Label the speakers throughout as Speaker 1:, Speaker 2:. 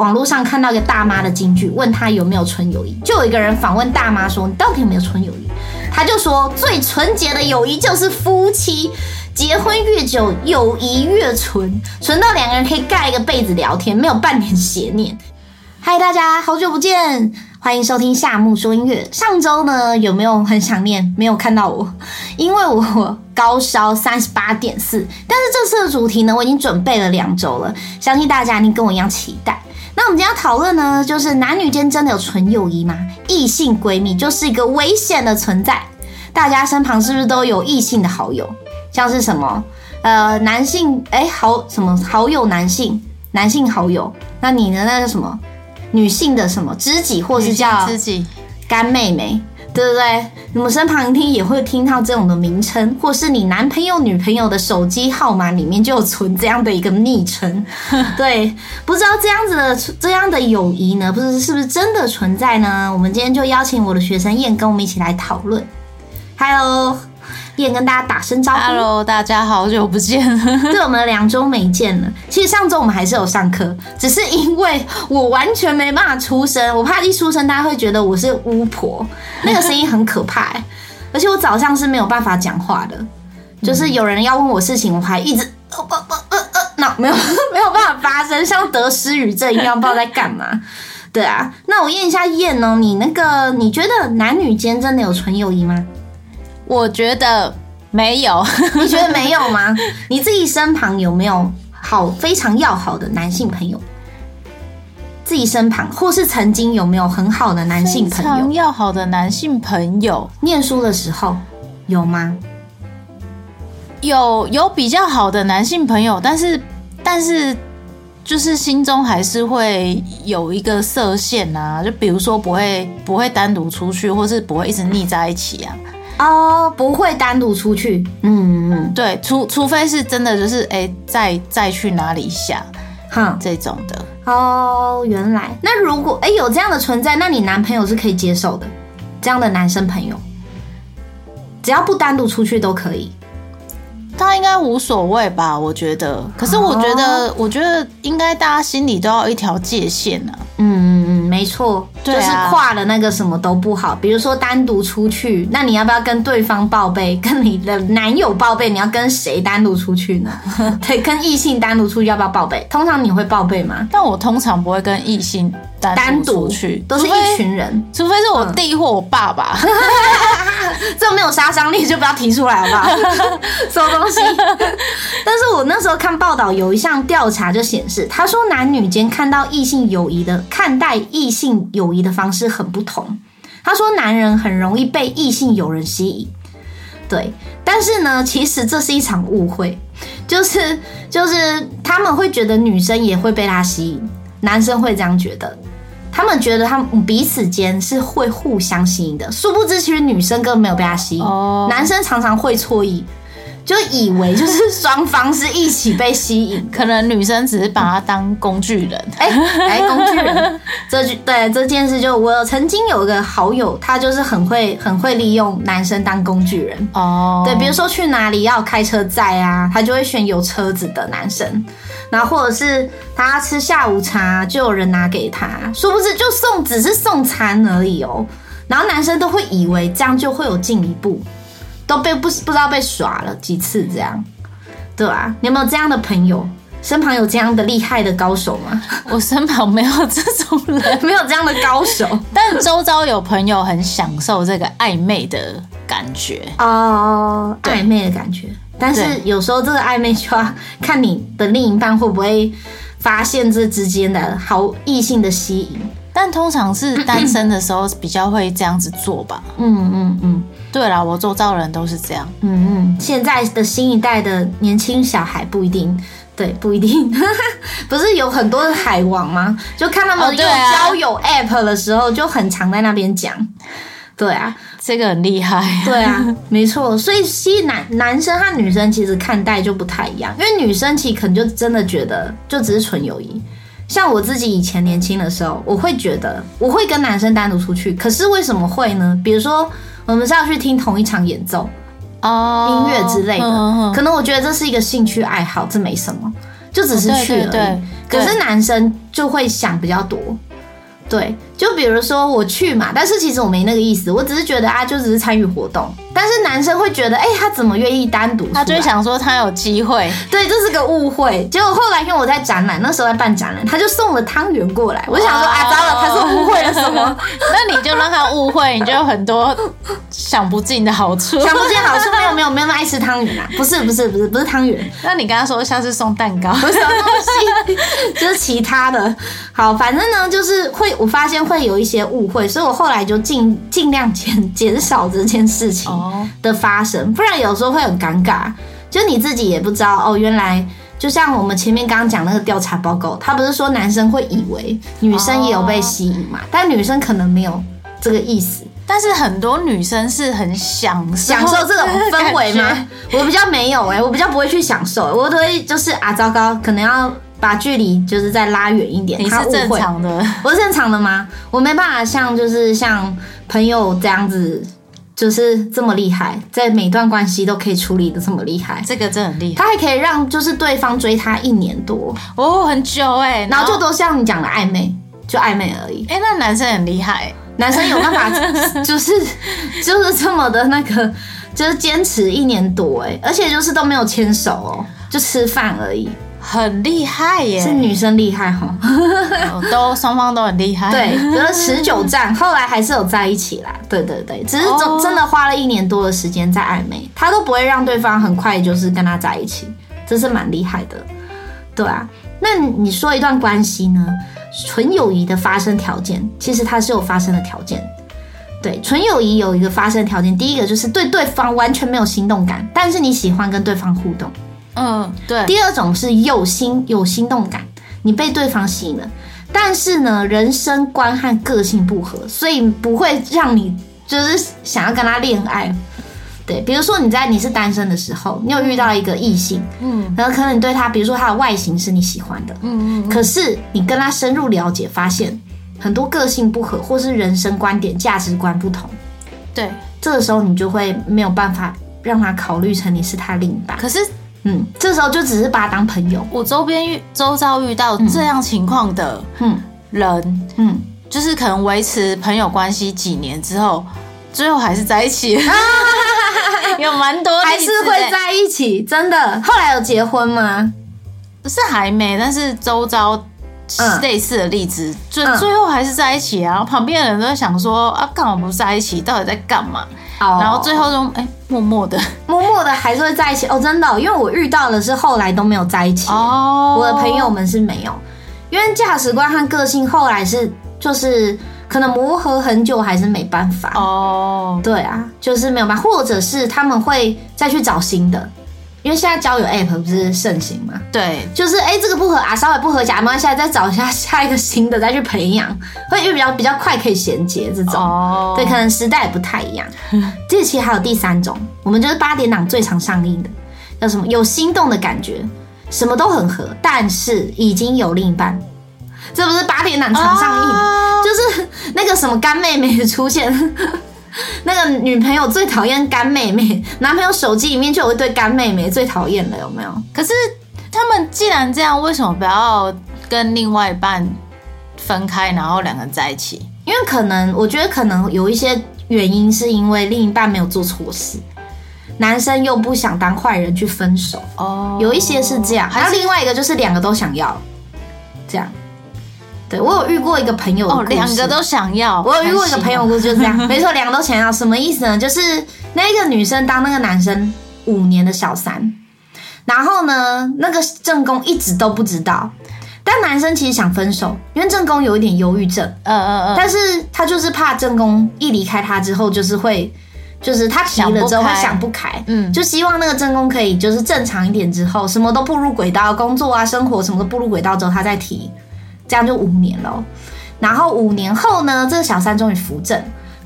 Speaker 1: 网络上看到一个大妈的金句，问她有没有纯友谊，就有一个人访问大妈说：“你到底有没有纯友谊？”她就说：“最纯洁的友谊就是夫妻，结婚越久，友谊越纯，纯到两个人可以盖一个被子聊天，没有半点邪念。”嗨，大家好久不见，欢迎收听夏慕说音乐。上周呢，有没有很想念？没有看到我，因为我高烧三十八点四。但是这次的主题呢，我已经准备了两周了，相信大家一定跟我一样期待。那我们今天要讨论呢，就是男女间真的有纯友谊吗？异性闺蜜就是一个危险的存在。大家身旁是不是都有异性的好友？像是什么呃，男性哎，好什么好友男性，男性好友。那你呢？那是什么？女性的什么知己，或是叫知己干妹妹，对不对？你们身旁听也会听到这种的名称，或是你男朋友、女朋友的手机号码里面就有存这样的一个昵称。对，不知道这样子的这样的友谊呢，不知是不是真的存在呢？我们今天就邀请我的学生燕跟我们一起来讨论。Hello。跟大家打声招呼
Speaker 2: ，Hello，大家好久不见。
Speaker 1: 对，我们两周没见了。其实上周我们还是有上课，只是因为我完全没办法出声，我怕一出声大家会觉得我是巫婆，那个声音很可怕。而且我早上是没有办法讲话的，就是有人要问我事情，我还一直呃呃呃呃，那 没有没有办法发声，像得失语症一样，不知道在干嘛。对啊，那我验一下验呢，你那个你觉得男女间真的有纯友谊吗？
Speaker 2: 我觉得没有，
Speaker 1: 你觉得没有吗？你自己身旁有没有好非常要好的男性朋友？自己身旁或是曾经有没有很好的男性朋友？
Speaker 2: 非常要好的男性朋友，
Speaker 1: 念书的时候有吗？
Speaker 2: 有有比较好的男性朋友，但是但是就是心中还是会有一个设限啊，就比如说不会不会单独出去，或是不会一直腻在一起啊。
Speaker 1: 哦，不会单独出去，嗯嗯，
Speaker 2: 对，除除非是真的就是哎、欸，再再去哪里下，哈，这种的。
Speaker 1: 哦，原来那如果哎、欸、有这样的存在，那你男朋友是可以接受的，这样的男生朋友，只要不单独出去都可以。
Speaker 2: 他应该无所谓吧？我觉得，可是我觉得，哦、我觉得应该大家心里都要一条界限呢、啊。
Speaker 1: 嗯嗯嗯，没错，就是跨了那个什么都不好。比如说单独出去，那你要不要跟对方报备？跟你的男友报备？你要跟谁单独出去呢？对，跟异性单独出去要不要报备？通常你会报备吗？
Speaker 2: 但我通常不会跟异性单独出去，
Speaker 1: 都是一群人，
Speaker 2: 除非是我弟或我爸爸。
Speaker 1: 这没有杀伤力就不要提出来好不好？什么东西？但是我那时候看报道，有一项调查就显示，他说男女间看到异性友谊的看待异性友谊的方式很不同。他说男人很容易被异性友人吸引，对，但是呢，其实这是一场误会，就是就是他们会觉得女生也会被他吸引，男生会这样觉得。他们觉得他们彼此间是会互相吸引的，殊不知其实女生根本没有被他吸引，男生常常会错意。就以为就是双方是一起被吸引，
Speaker 2: 可能女生只是把他当工具人。
Speaker 1: 哎、工具人，这句对这件事，就我曾经有一个好友，他就是很会很会利用男生当工具人。哦，对，比如说去哪里要开车载啊，他就会选有车子的男生。然后或者是他吃下午茶，就有人拿给他，殊不知就送只是送餐而已哦。然后男生都会以为这样就会有进一步。都被不不知道被耍了几次这样，对啊，你有没有这样的朋友？身旁有这样的厉害的高手吗？
Speaker 2: 我身旁没有这种人，
Speaker 1: 没有这样的高手。
Speaker 2: 但周遭有朋友很享受这个暧昧的感觉
Speaker 1: 哦，暧昧的感觉。但是有时候这个暧昧就要看你的另一半会不会发现这之间的好异性的吸引。
Speaker 2: 但通常是单身的时候比较会这样子做吧。
Speaker 1: 嗯嗯嗯。
Speaker 2: 对啦，我周遭人都是这样。
Speaker 1: 嗯嗯，现在的新一代的年轻小孩不一定，对，不一定。不是有很多的海王吗？就看他们用交友 app 的时候，就很常在那边讲。对啊，
Speaker 2: 这个很厉害。
Speaker 1: 对啊，没错。所以，其实男男生和女生其实看待就不太一样，因为女生其实可能就真的觉得就只是纯友谊。像我自己以前年轻的时候，我会觉得我会跟男生单独出去，可是为什么会呢？比如说。我们是要去听同一场演奏，哦，音乐之类的，可能我觉得这是一个兴趣爱好，这没什么。就只是去而已。
Speaker 2: 对对对，
Speaker 1: 可是男生就会想比较多。对，就比如说我去嘛，但是其实我没那个意思，我只是觉得啊，就只是参与活动。但是男生会觉得，哎、欸，他怎么愿意单独？
Speaker 2: 他就会想说他有机会。
Speaker 1: 对，这是个误会。结果后来因为我在展览，那时候在办展览，他就送了汤圆过来。我想说啊，糟了，他是误会了什么？
Speaker 2: 那你就让他误会，你就有很多想不尽的好处。
Speaker 1: 想不尽好处没有没有没有那么爱吃汤圆啊？不是不是不是不是汤圆。
Speaker 2: 那你跟他说下次送蛋糕，
Speaker 1: 不是什么东西，就是其他的。好，反正呢，就是会我发现会有一些误会，所以我后来就尽尽量减减少这件事情的发生，不然有时候会很尴尬，就你自己也不知道哦。原来就像我们前面刚刚讲那个调查报告，他不是说男生会以为女生也有被吸引嘛？但女生可能没有这个意思。
Speaker 2: 但是很多女生是很享
Speaker 1: 享受这种氛围吗？我比较没有哎、欸，我比较不会去享受，我都会就是啊，糟糕，可能要把距离就是再拉远一点。
Speaker 2: 你是正常的，
Speaker 1: 我是正常的吗？我没办法像就是像朋友这样子。就是这么厉害，在每段关系都可以处理的这么厉害，
Speaker 2: 这个真的很厉害。
Speaker 1: 他还可以让就是对方追他一年多
Speaker 2: 哦，很久哎，
Speaker 1: 然后就都像你讲的暧昧，就暧昧而已。
Speaker 2: 哎、欸，那男生很厉害，
Speaker 1: 男生有办法，就是就是这么的那个，就是坚持一年多哎，而且就是都没有牵手哦，就吃饭而已。
Speaker 2: 很厉害耶，
Speaker 1: 是女生厉害哈，
Speaker 2: 都双方都很厉害。
Speaker 1: 对，有了持久战，后来还是有在一起啦。对对对，只是真真的花了一年多的时间在暧昧，他都不会让对方很快就是跟他在一起，这是蛮厉害的。对啊，那你说一段关系呢？纯友谊的发生条件，其实它是有发生的条件。对，纯友谊有一个发生条件，第一个就是对对方完全没有心动感，但是你喜欢跟对方互动。
Speaker 2: 嗯，对。
Speaker 1: 第二种是有心有心动感，你被对方吸引了，但是呢，人生观和个性不合，所以不会让你就是想要跟他恋爱。对，比如说你在你是单身的时候，你有遇到一个异性，嗯，然后可能你对他，比如说他的外形是你喜欢的，嗯嗯，可是你跟他深入了解，发现很多个性不合，或是人生观点、价值观不同，
Speaker 2: 对，
Speaker 1: 这个时候你就会没有办法让他考虑成你是他另一半。
Speaker 2: 可是。
Speaker 1: 嗯，这时候就只是把他当朋友。
Speaker 2: 我周边遇周遭遇到这样情况的嗯人，嗯，嗯，就是可能维持朋友关系几年之后，最后还是在一起。有蛮多
Speaker 1: 还是会在一起，真的。后来有结婚吗？
Speaker 2: 是还没，但是周遭类似的例子，就最后还是在一起啊。旁边的人都在想说啊，干嘛不在一起？到底在干嘛？然后最后就哎、欸，默默的，
Speaker 1: 默默的还是会在一起。哦，真的、哦，因为我遇到的是后来都没有在一起。哦，我的朋友们是没有，因为价值观和个性后来是就是可能磨合很久还是没办法。哦，对啊，就是没有办法，或者是他们会再去找新的。因为现在交友 app 不是盛行嘛？
Speaker 2: 对，
Speaker 1: 就是哎、欸，这个不合啊，稍微不合，假嘛，现在再找一下下一个新的再去培养，会因为比较比较快可以衔接这种。哦，对，可能时代也不太一样。这期还有第三种，我们就是八点档最常上映的，叫什么？有心动的感觉，什么都很合，但是已经有另一半。这不是八点档常上映，哦、就是那个什么干妹妹的出现。那个女朋友最讨厌干妹妹，男朋友手机里面就有一堆干妹妹，最讨厌了，有没有？
Speaker 2: 可是他们既然这样，为什么不要跟另外一半分开，然后两个人在一起？
Speaker 1: 因为可能，我觉得可能有一些原因，是因为另一半没有做错事，男生又不想当坏人去分手。哦，有一些是这样，还有另外一个就是两个都想要，这样。对，我有遇过一个朋友的故事，
Speaker 2: 两、哦、个都想要。
Speaker 1: 我有遇过一个朋友故事，就是这样，没错，两个都想要，什么意思呢？就是那个女生当那个男生五年的小三，然后呢，那个正宫一直都不知道，但男生其实想分手，因为正宫有一点忧郁症，嗯嗯嗯，但是他就是怕正宫一离开他之后，就是会，就是他提了之后会想不开，嗯，就希望那个正宫可以就是正常一点之后，什么都步入轨道，工作啊、生活什么都步入轨道之后，他再提。这样就五年了，然后五年后呢，这个小三终于扶正，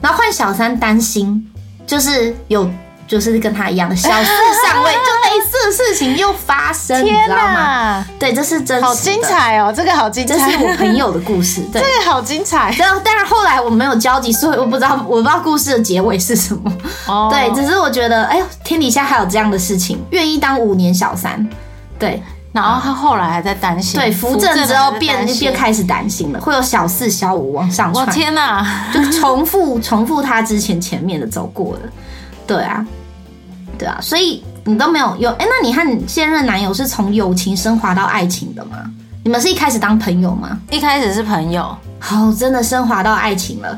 Speaker 1: 然后换小三担心，就是有就是跟他一样的小四上位，就类似的事情又发生，你知道吗？对，这是真的，
Speaker 2: 好精彩哦，这个好精彩，
Speaker 1: 这是我朋友的故事，对，
Speaker 2: 这个好精彩。
Speaker 1: 然后，但是后来我没有交集，所以我不知道，我不知道故事的结尾是什么。哦，对，只是我觉得，哎呦，天底下还有这样的事情，愿意当五年小三，对。
Speaker 2: 然后他后来还在担心，
Speaker 1: 对，扶正之后变变开始担心了，会有小四、小五往上窜。
Speaker 2: 我天哪，
Speaker 1: 就重复重复他之前前面的走过了，对啊，对啊，所以你都没有有哎，那你和你现任男友是从友情升华到爱情的吗？你们是一开始当朋友吗？
Speaker 2: 一开始是朋友，
Speaker 1: 好，真的升华到爱情了，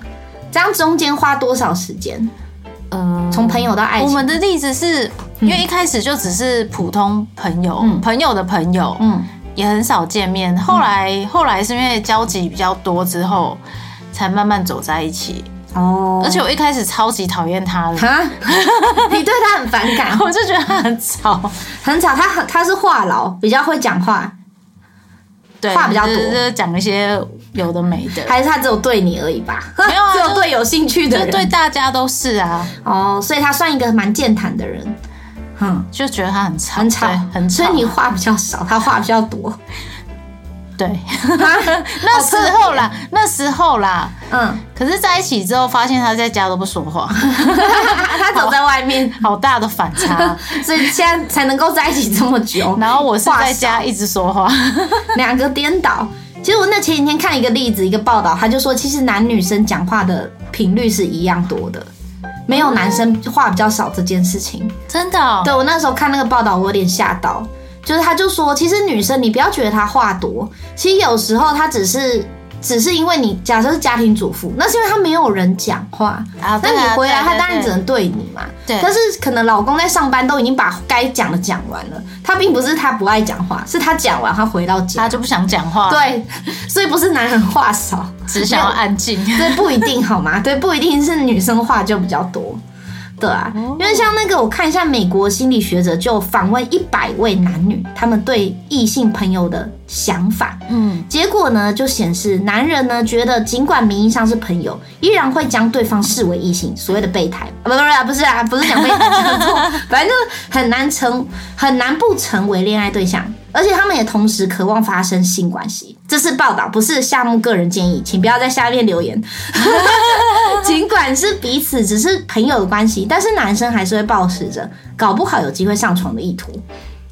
Speaker 1: 这样中间花多少时间？嗯，从朋友到爱情。
Speaker 2: 我们的例子是因为一开始就只是普通朋友，嗯、朋友的朋友，嗯，也很少见面。后来，嗯、后来是因为交集比较多之后，才慢慢走在一起。哦，而且我一开始超级讨厌他的，哈，
Speaker 1: 你对他很反感，
Speaker 2: 我就觉得他很吵，
Speaker 1: 很吵。他很他是话痨，比较会讲话。
Speaker 2: 对，话比较多，就是讲一些有的没的，
Speaker 1: 还是他只有对你而已吧？没有啊，只有对有兴趣的人，
Speaker 2: 对大家都是啊。
Speaker 1: 哦，所以他算一个蛮健谈的人，
Speaker 2: 嗯，就觉得他很吵，
Speaker 1: 很吵，
Speaker 2: 很吵。
Speaker 1: 所以你话比较少，他话比较多。
Speaker 2: 对，那时候啦，那时候啦，嗯，可是在一起之后，发现他在家都不说话，
Speaker 1: 他走在外面，
Speaker 2: 好大的反差，
Speaker 1: 所以现在才能够在一起这么久。
Speaker 2: 然后我是在家一直说话，
Speaker 1: 两个颠倒。其实我那前几天看一个例子，一个报道，他就说，其实男女生讲话的频率是一样多的，没有男生话比较少这件事情，
Speaker 2: 真的。
Speaker 1: 对，我那时候看那个报道，我有点吓到。就是他就说，其实女生你不要觉得她话多，其实有时候她只是只是因为你假设是家庭主妇，那是因为他没有人讲话啊。那你回来，他当然只能对你嘛。对。但是可能老公在上班都已经把该讲的讲完了，他并不是他不爱讲话，是他讲完他回到家
Speaker 2: 他就不想讲话。
Speaker 1: 对，所以不是男人话少，
Speaker 2: 只想要安静。
Speaker 1: 对，不一定好吗？对，不一定是女生话就比较多。对啊，因为像那个，我看一下美国心理学者就访问一百位男女，他们对异性朋友的想法，嗯，结果呢就显示，男人呢觉得尽管名义上是朋友，依然会将对方视为异性，所谓的备胎，不是啊，不是啊，不是讲备胎，反正就是很难成，很难不成为恋爱对象。而且他们也同时渴望发生性关系，这是报道，不是夏木个人建议，请不要在下面留言。尽管是彼此只是朋友的关系，但是男生还是会抱持着搞不好有机会上床的意图。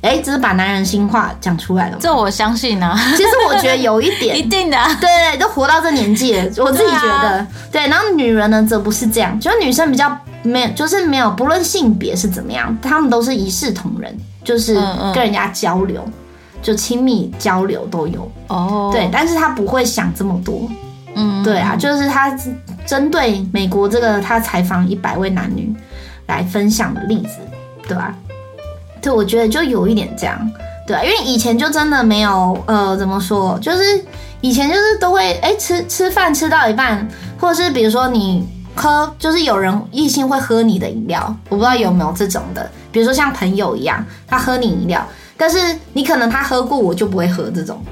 Speaker 1: 哎，只是把男人心话讲出来了。
Speaker 2: 这我相信啊，
Speaker 1: 其实我觉得有一点，
Speaker 2: 一定的。
Speaker 1: 对对，都活到这年纪了，我自己觉得对，啊。对，然后女人呢，则不是这样，就是女生比较没有，就是没有，不论性别是怎么样，她们都是一视同仁，就是跟人家交流。嗯嗯就亲密交流都有哦，对，但是他不会想这么多，嗯，对啊，就是他针对美国这个他采访一百位男女来分享的例子，对吧？对，我觉得就有一点这样，对啊，因为以前就真的没有，呃，怎么说，就是以前就是都会，哎，吃吃饭吃到一半，或者是比如说你喝，就是有人异性会喝你的饮料，我不知道有没有这种的，比如说像朋友一样，他喝你饮料。但是你可能他喝过，我就不会喝这种，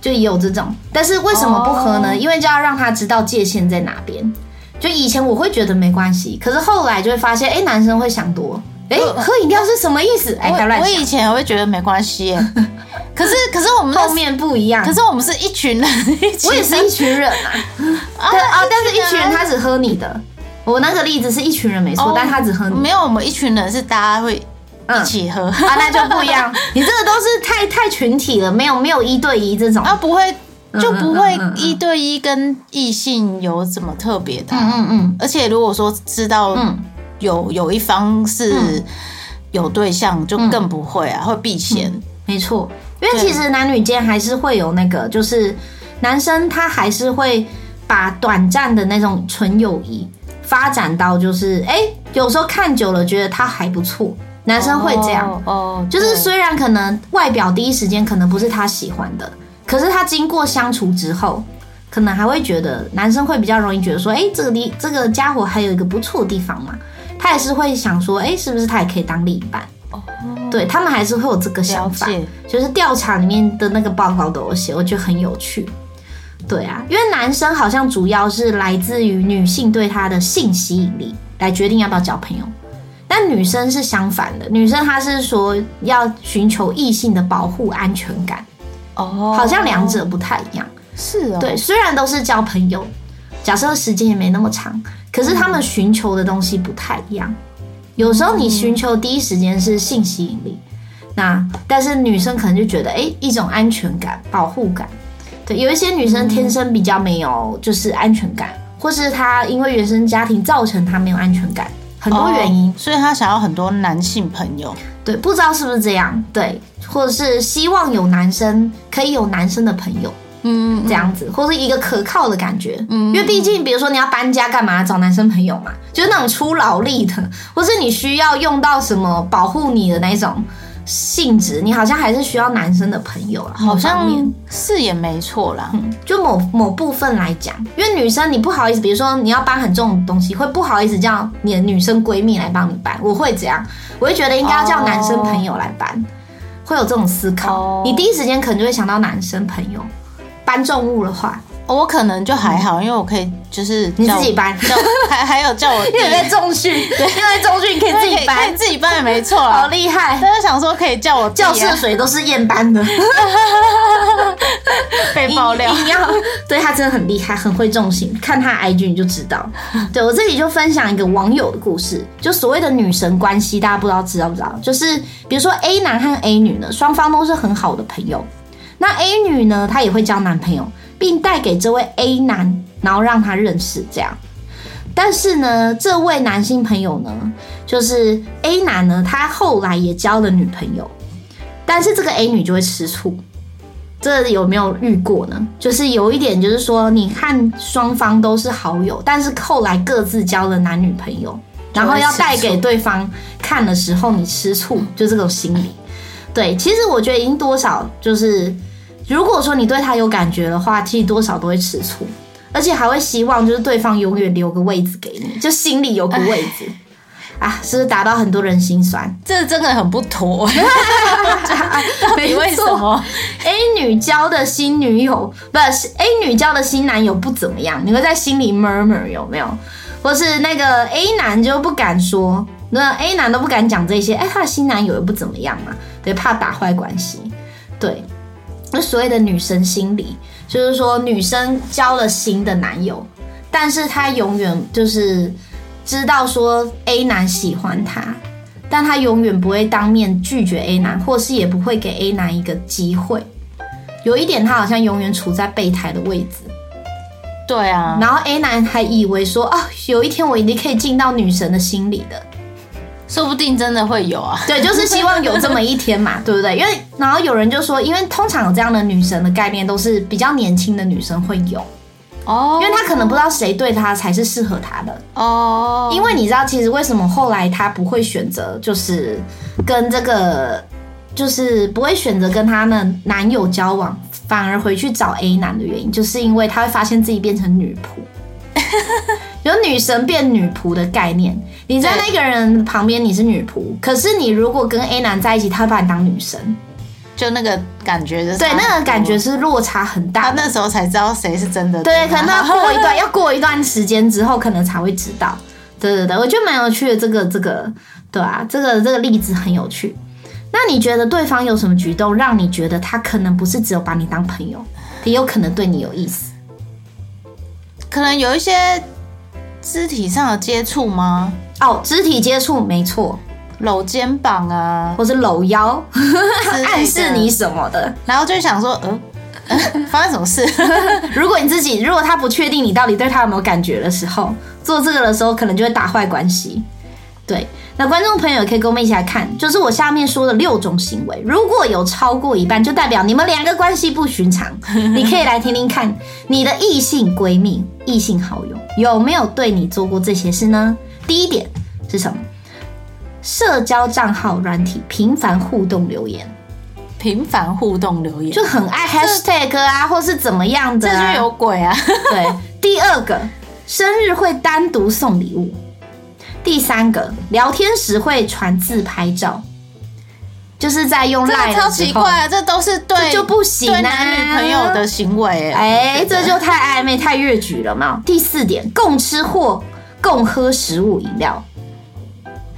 Speaker 1: 就也有这种。但是为什么不喝呢？因为就要让他知道界限在哪边。就以前我会觉得没关系，可是后来就会发现，哎，男生会想多，哎，喝饮料是什么意思？哎，
Speaker 2: 我我以前也会觉得没关系，可是可是我们
Speaker 1: 后面不一样，
Speaker 2: 可是我们是一群人，
Speaker 1: 我也是一群人啊，啊，但是一群人他只喝你的，我那个例子是一群人没错，但他只喝你，
Speaker 2: 没有，我们一群人是大家会。一起喝、嗯、啊，那就不一样。
Speaker 1: 你这个都是太太群体了，没有没有一对一这种
Speaker 2: 啊，不会就不会一对一跟异性有什么特别的、啊。嗯嗯嗯。而且如果说知道有有一方是有对象，就更不会啊，会避嫌。
Speaker 1: 没错，因为其实男女间还是会有那个，就是男生他还是会把短暂的那种纯友谊发展到，就是哎、欸，有时候看久了觉得他还不错。男生会这样，哦，oh, oh, 就是虽然可能外表第一时间可能不是他喜欢的，可是他经过相处之后，可能还会觉得男生会比较容易觉得说，哎，这个地这个家伙还有一个不错的地方嘛，他也是会想说，哎，是不是他也可以当另一半？哦，oh, 对他们还是会有这个想法，解就是调查里面的那个报告都有写，我觉得很有趣。对啊，因为男生好像主要是来自于女性对他的性吸引力来决定要不要交朋友。但女生是相反的，女生她是说要寻求异性的保护安全感，哦，好像两者不太一样。
Speaker 2: 是哦，
Speaker 1: 对，虽然都是交朋友，假设时间也没那么长，可是他们寻求的东西不太一样。有时候你寻求第一时间是性吸引力，那但是女生可能就觉得，哎，一种安全感、保护感。对，有一些女生天生比较没有就是安全感，嗯、或是她因为原生家庭造成她没有安全感，很多原因，
Speaker 2: 哦、所以她想要很多男性朋友。
Speaker 1: 对，不知道是不是这样？对，或者是希望有男生可以有男生的朋友，嗯，这样子，或是一个可靠的感觉，嗯，因为毕竟比如说你要搬家干嘛，找男生朋友嘛，就是那种出劳力的，或是你需要用到什么保护你的那种。性质，你好像还是需要男生的朋友啊，
Speaker 2: 好像是也没错啦。
Speaker 1: 嗯，就某某部分来讲，因为女生你不好意思，比如说你要搬很重的东西，会不好意思叫你的女生闺蜜来帮你搬。我会这样，我会觉得应该要叫男生朋友来搬，会有这种思考。你第一时间可能就会想到男生朋友搬重物的话。
Speaker 2: 我可能就还好，因为我可以就是
Speaker 1: 你自己搬，
Speaker 2: 还 还有叫我，
Speaker 1: 因为在重训，对，因为重训你可以自己搬，
Speaker 2: 自己搬也没错，
Speaker 1: 好厉害。
Speaker 2: 但是想说可以叫我
Speaker 1: 教室水都是验班的，
Speaker 2: 被爆料，
Speaker 1: 你要对他真的很厉害，很会重训，看他 IG 你就知道。对，我这里就分享一个网友的故事，就所谓的女神关系，大家不知道知道不知道？就是比如说 A 男和 A 女呢，双方都是很好的朋友，那 A 女呢，她也会交男朋友。并带给这位 A 男，然后让他认识这样。但是呢，这位男性朋友呢，就是 A 男呢，他后来也交了女朋友，但是这个 A 女就会吃醋。这有没有遇过呢？就是有一点，就是说，你看双方都是好友，但是后来各自交了男女朋友，然后要带给对方看的时候，你吃醋，就这种心理。对，其实我觉得已经多少就是。如果说你对他有感觉的话，其实多少都会吃醋，而且还会希望就是对方永远留个位置给你，就心里有个位置 啊，是不是打到很多人心酸？
Speaker 2: 这真的很不妥。到底为什么
Speaker 1: ？A 女交的新女友不是 A 女交的新男友不怎么样，你会在心里 murmur 有没有？或是那个 A 男就不敢说，那 A 男都不敢讲这些，哎，他的新男友又不怎么样嘛，对，怕打坏关系，对。那所谓的女生心理，就是说女生交了新的男友，但是她永远就是知道说 A 男喜欢她，但她永远不会当面拒绝 A 男，或是也不会给 A 男一个机会。有一点，她好像永远处在备胎的位置。
Speaker 2: 对啊，
Speaker 1: 然后 A 男还以为说啊，有一天我一定可以进到女神的心里的。
Speaker 2: 说不定真的会有啊，
Speaker 1: 对，就是希望有这么一天嘛，对不对？因为然后有人就说，因为通常有这样的女神的概念，都是比较年轻的女生会有哦，因为她可能不知道谁对她才是适合她的哦。因为你知道，其实为什么后来她不会选择，就是跟这个，就是不会选择跟她的男友交往，反而回去找 A 男的原因，就是因为她会发现自己变成女仆。有女神变女仆的概念，你在那个人旁边你是女仆，可是你如果跟 A 男在一起，他会把你当女神，
Speaker 2: 就那个感觉的，
Speaker 1: 对，那个感觉是落差很大。
Speaker 2: 他那时候才知道谁是真的，
Speaker 1: 对，可能要过一段，要过一段时间之后，可能才会知道。对对对，我觉得蛮有趣的，这个这个，对啊，这个这个例子很有趣。那你觉得对方有什么举动，让你觉得他可能不是只有把你当朋友，也有可能对你有意思？
Speaker 2: 可能有一些肢体上的接触吗？
Speaker 1: 哦，肢体接触没错，
Speaker 2: 搂肩膀啊，
Speaker 1: 或是搂腰，暗示你什么的，
Speaker 2: 然后就想说，嗯、呃呃，发生什么事？
Speaker 1: 如果你自己，如果他不确定你到底对他有没有感觉的时候，做这个的时候，可能就会打坏关系。对，那观众朋友也可以跟我们一起来看，就是我下面说的六种行为，如果有超过一半，就代表你们两个关系不寻常。你可以来听听看，你的异性闺蜜、异性好友有没有对你做过这些事呢？第一点是什么？社交账号软体频繁互动留言，
Speaker 2: 频繁互动留言，
Speaker 1: 就很爱 hashtag 啊，或是怎么样的、
Speaker 2: 啊，这就有鬼啊。
Speaker 1: 对，第二个，生日会单独送礼物。第三个，聊天时会传自拍照，就是在用赖
Speaker 2: 超奇怪啊！这都是对
Speaker 1: 就不行啊，
Speaker 2: 男女朋友的行为，
Speaker 1: 哎，这就太暧昧、太越矩了嘛。第四点，共吃或共喝食物饮料。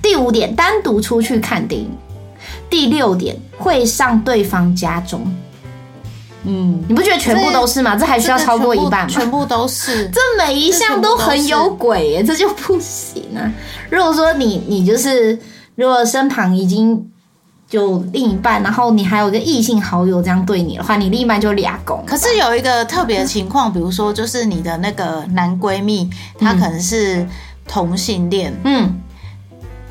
Speaker 1: 第五点，单独出去看电影。第六点，会上对方家中。嗯，你不觉得全部都是吗？这还需要超过一半吗？
Speaker 2: 全部都是，
Speaker 1: 这每一项都很有鬼耶，这就不行啊！如果说你你就是，如果身旁已经就另一半，然后你还有一个异性好友这样对你的话，你另一半就俩公。
Speaker 2: 可是有一个特别的情况，比如说就是你的那个男闺蜜，他可能是同性恋，嗯，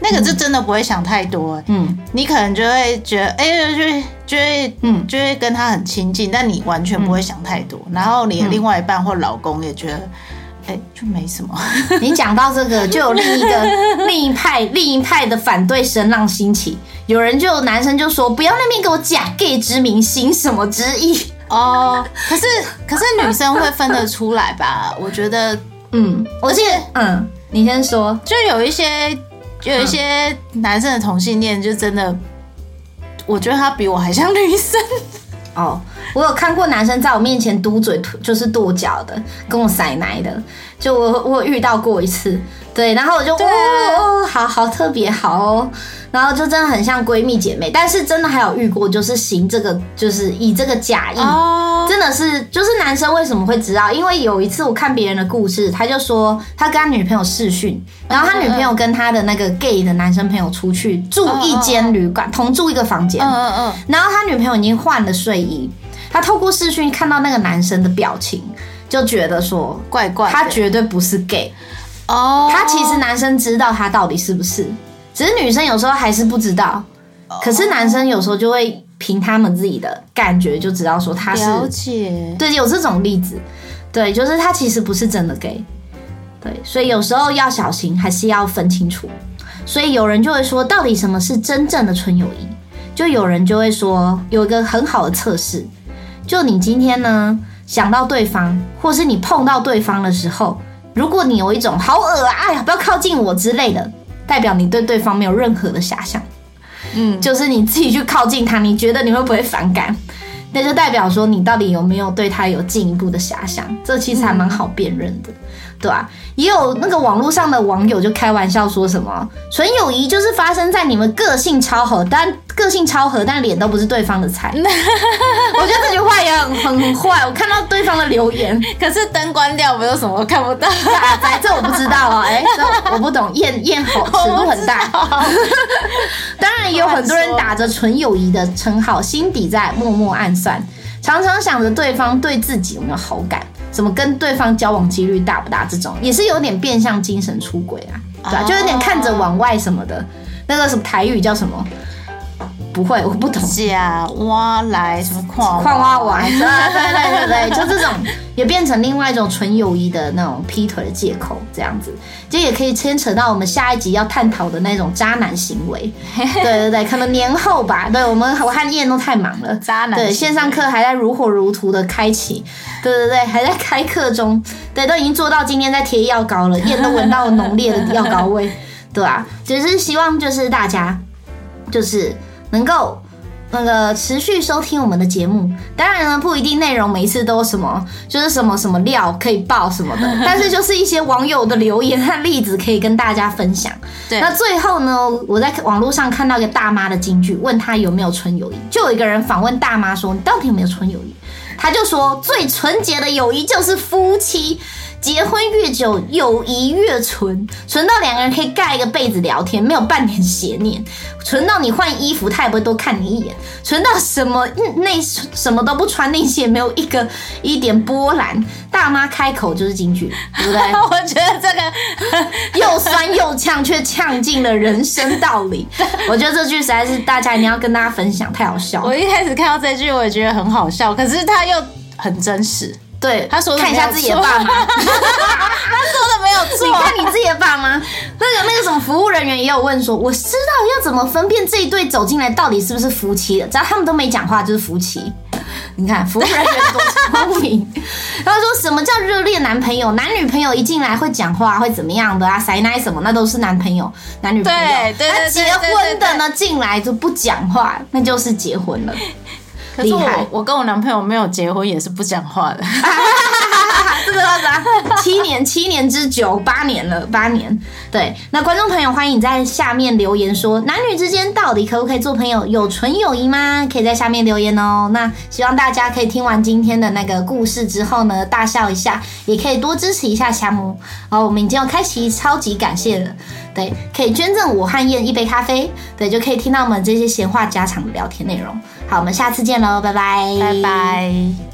Speaker 2: 那个就真的不会想太多，欸，嗯，你可能就会觉得，哎，欸，就会就会嗯，就会跟他很亲近，但你完全不会想太多，然后你的另外一半或老公也觉得。哎，就没什么。
Speaker 1: 你讲到这个，就有另一个 另一派另一派的反对声浪兴起。有人就男生就说：“不要那边给我假 gay 之名，行什么之意？”
Speaker 2: 哦，可是可是女生会分得出来吧？我觉得，
Speaker 1: 嗯，我记得，嗯，你先说。
Speaker 2: 就有一些，就有一些男生的同性恋，就真的，我觉得他比我还像女生。
Speaker 1: 哦，我有看过男生在我面前嘟嘴，就是跺脚的，跟我塞奶的，就我我遇到过一次，对，然后我就哦，哦，好好特别好哦。然后就真的很像闺蜜姐妹，但是真的还有遇过，就是行这个，就是以这个假意，oh. 真的是，就是男生为什么会知道？因为有一次我看别人的故事，他就说他跟他女朋友试讯，然后他女朋友跟他的那个 gay 的男生朋友出去住一间旅馆，同住一个房间，嗯嗯，然后他女朋友已经换了睡衣，他透过视讯看到那个男生的表情，就觉得说怪怪，他绝对不是 gay，哦，oh. 他其实男生知道他到底是不是。只是女生有时候还是不知道，可是男生有时候就会凭他们自己的感觉就知道说他是
Speaker 2: 了解，
Speaker 1: 对，有这种例子，对，就是他其实不是真的 gay，对，所以有时候要小心，还是要分清楚。所以有人就会说，到底什么是真正的纯友谊？就有人就会说，有一个很好的测试，就你今天呢想到对方，或是你碰到对方的时候，如果你有一种好恶啊，哎呀，不要靠近我之类的。代表你对对方没有任何的遐想，嗯，就是你自己去靠近他，你觉得你会不会反感？那就代表说你到底有没有对他有进一步的遐想，这其实还蛮好辨认的。对啊？也有那个网络上的网友就开玩笑说什么“纯友谊就是发生在你们个性超合，但个性超合，但脸都不是对方的菜”。我觉得这句话也很很坏。我看到对方的留言，
Speaker 2: 可是灯关掉，没有什么都看不到。
Speaker 1: 哎，这我不知道啊。哎，这我不懂。验验好尺度很大。当然，也有很多人打着纯友谊的称号，心底在默默暗算，常常想着对方对自己有没有好感。怎么跟对方交往几率大不大？这种也是有点变相精神出轨啊，对吧？就有点看着往外什么的，那个什么台语叫什么？不会，我不懂。
Speaker 2: 假挖来什么矿
Speaker 1: 矿挖完？对对对对对，就这种也变成另外一种纯友谊的那种劈腿的借口，这样子，就也可以牵扯到我们下一集要探讨的那种渣男行为。对对对，可能年后吧。对我们，我和燕都太忙了，
Speaker 2: 渣男
Speaker 1: 对线上课还在如火如荼的开启，对对对，还在开课中，对，都已经做到今天在贴药膏了，燕都闻到浓烈的药膏味，对啊，只是希望就是大家就是。能够那个持续收听我们的节目，当然呢不一定内容每一次都什么就是什么什么料可以爆什么的，但是就是一些网友的留言和例子可以跟大家分享。对，那最后呢，我在网络上看到一个大妈的金句，问她有没有纯友谊，就有一个人访问大妈说：“你到底有没有纯友谊？”她就说：“最纯洁的友谊就是夫妻。”结婚越久，友谊越纯，纯到两个人可以盖一个被子聊天，没有半点邪念；纯到你换衣服，他也不会多看你一眼；纯到什么内什么都不穿，内心也没有一个一点波澜。大妈开口就是金句，对不对？
Speaker 2: 我觉得这个
Speaker 1: 又酸又呛，却呛尽了人生道理。我觉得这句实在是大家一定要跟大家分享，太好笑了。
Speaker 2: 我一开始看到这句，我也觉得很好笑，可是他又很真实。
Speaker 1: 对，
Speaker 2: 他说
Speaker 1: 看一下自己的爸妈，他说
Speaker 2: 的没有错。
Speaker 1: 你看你自己的爸妈，那个那个什么服务人员也有问说，我知道要怎么分辨这一对走进来到底是不是夫妻的，只要他们都没讲话就是夫妻。你看服务人员多聪明。然后说什么叫热恋男朋友？男女朋友一进来会讲话会怎么样的啊？塞奶什么那都是男朋友男女朋友。
Speaker 2: 对对对，对，对，对，
Speaker 1: 结婚的呢进来就不讲话，那就是结婚了。
Speaker 2: 可是我我跟我男朋友没有结婚，也是不讲话的。
Speaker 1: 这个啥？七年、七年之久，八年了，八年。对，那观众朋友欢迎你在下面留言说，男女之间到底可不可以做朋友？有纯友谊吗？可以在下面留言哦。那希望大家可以听完今天的那个故事之后呢，大笑一下，也可以多支持一下夏慕。然后我们已经要开启超级感谢了，对，可以捐赠我和燕一杯咖啡，对，就可以听到我们这些闲话家常的聊天内容。好，我们下次见喽，拜拜，
Speaker 2: 拜拜。